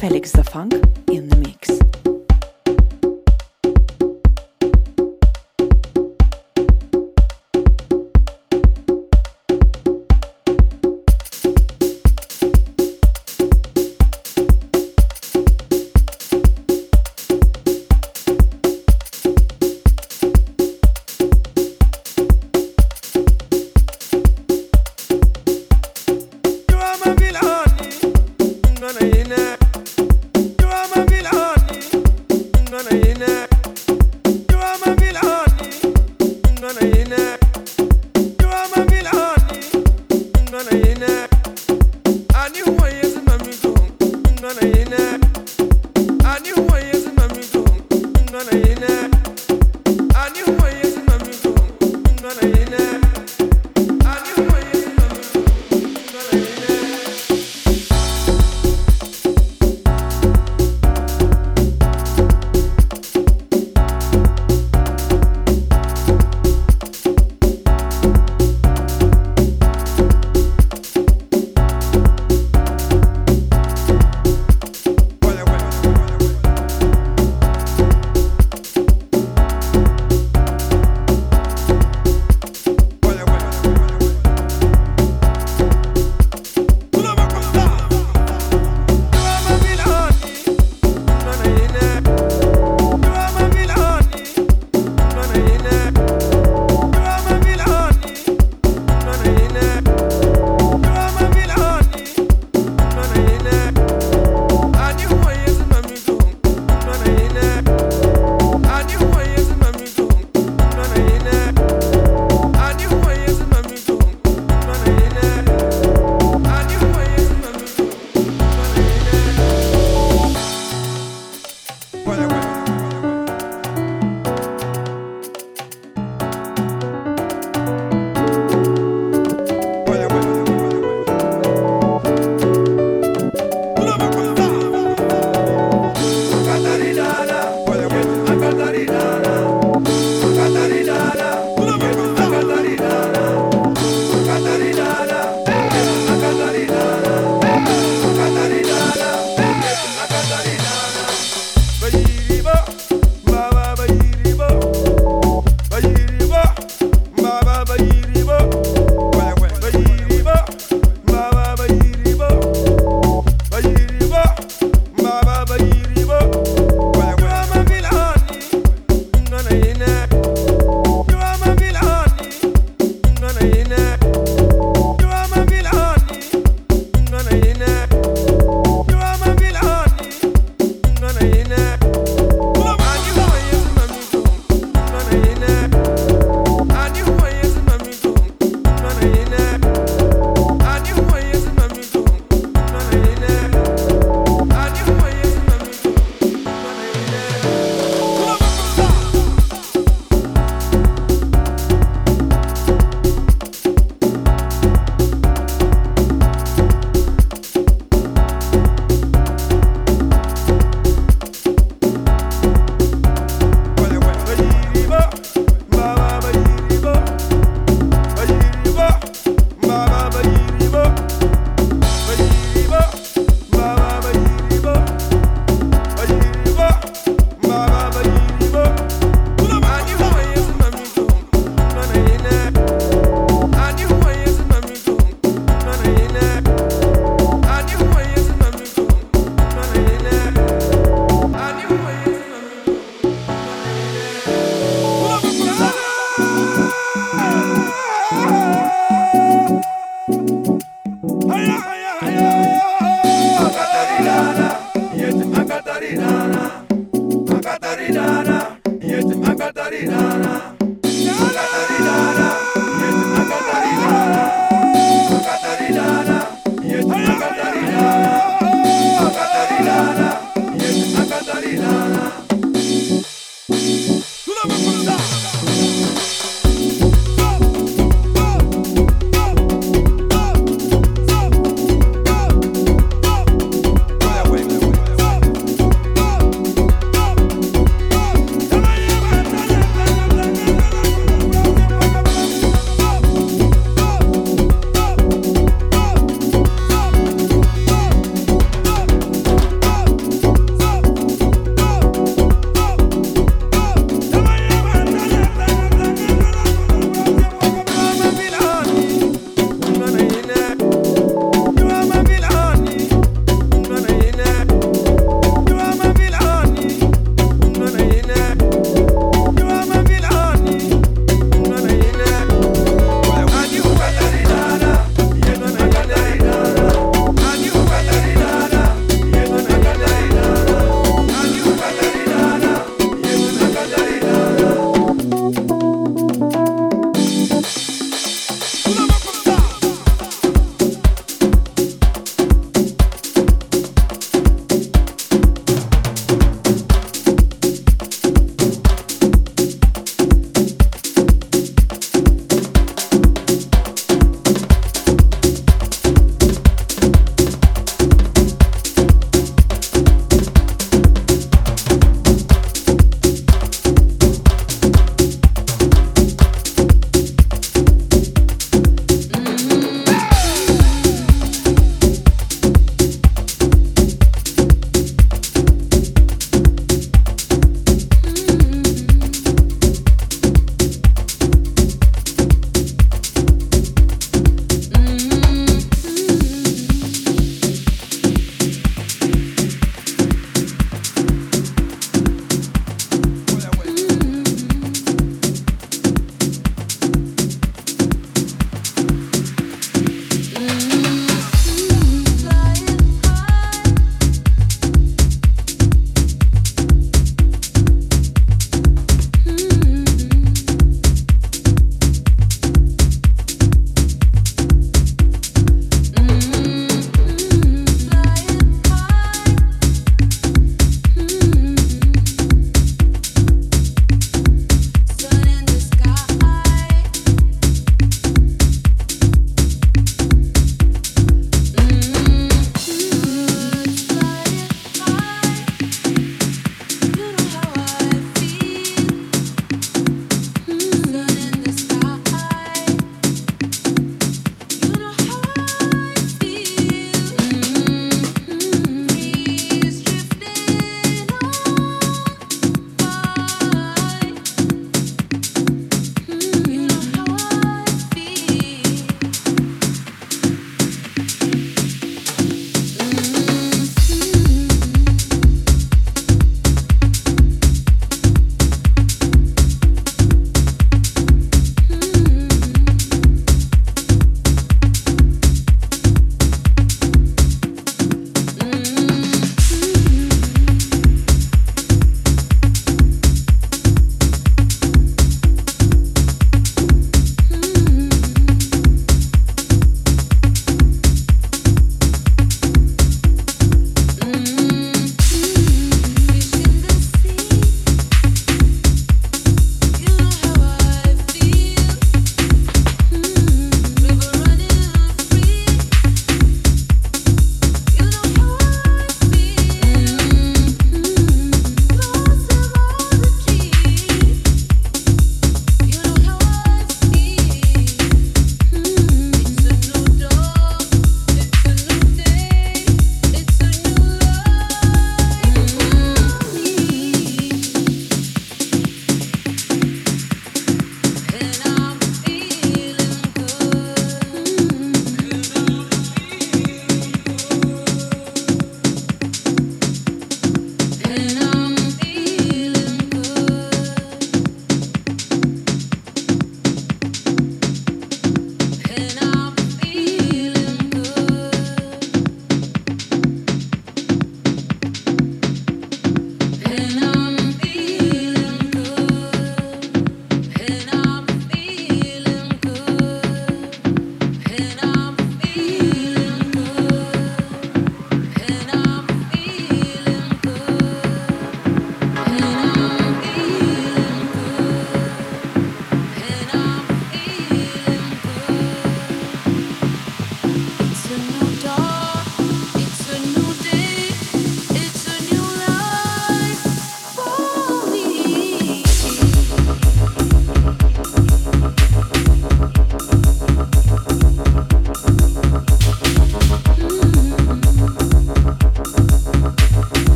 Felix the Funk in the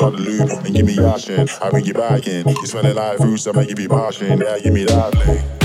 up the loop and give me your shit. I bring you back in. You smell it like so I make you be moshing. Now give me that lick.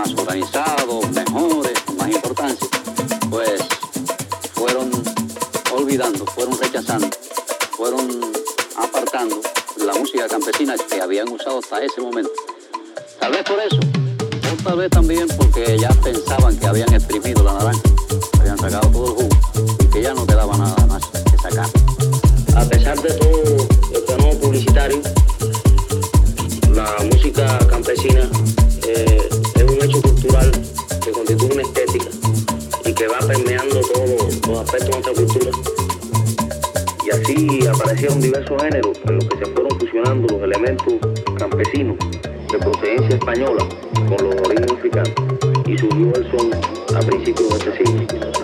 más organizados, mejores, con más importancia, pues fueron olvidando, fueron rechazando, fueron apartando la música campesina que habían usado hasta ese momento. Tal vez por eso, o tal vez también porque ya pensaban que habían exprimido la naranja, habían sacado todo el jugo y que ya no quedaba nada más que sacar. A pesar de todo este el fenómeno publicitario, respeto a nuestra cultura. Y así aparecieron diversos géneros en los que se fueron fusionando los elementos campesinos de procedencia española con los orígenes africanos y surgió el son a principios de este siglo.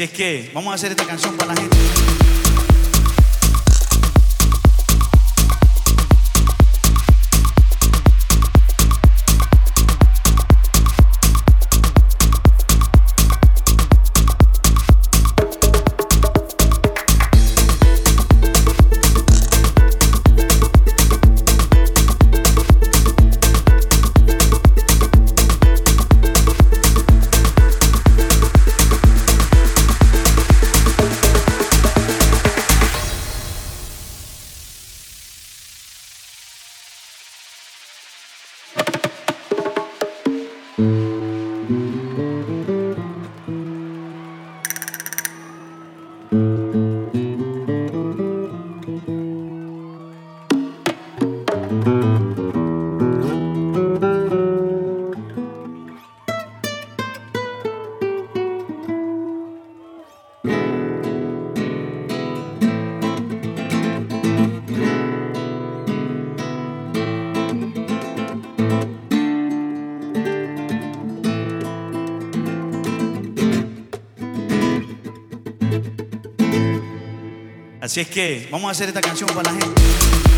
Así es que vamos a hacer esta canción Así es que vamos a hacer esta canción para la gente.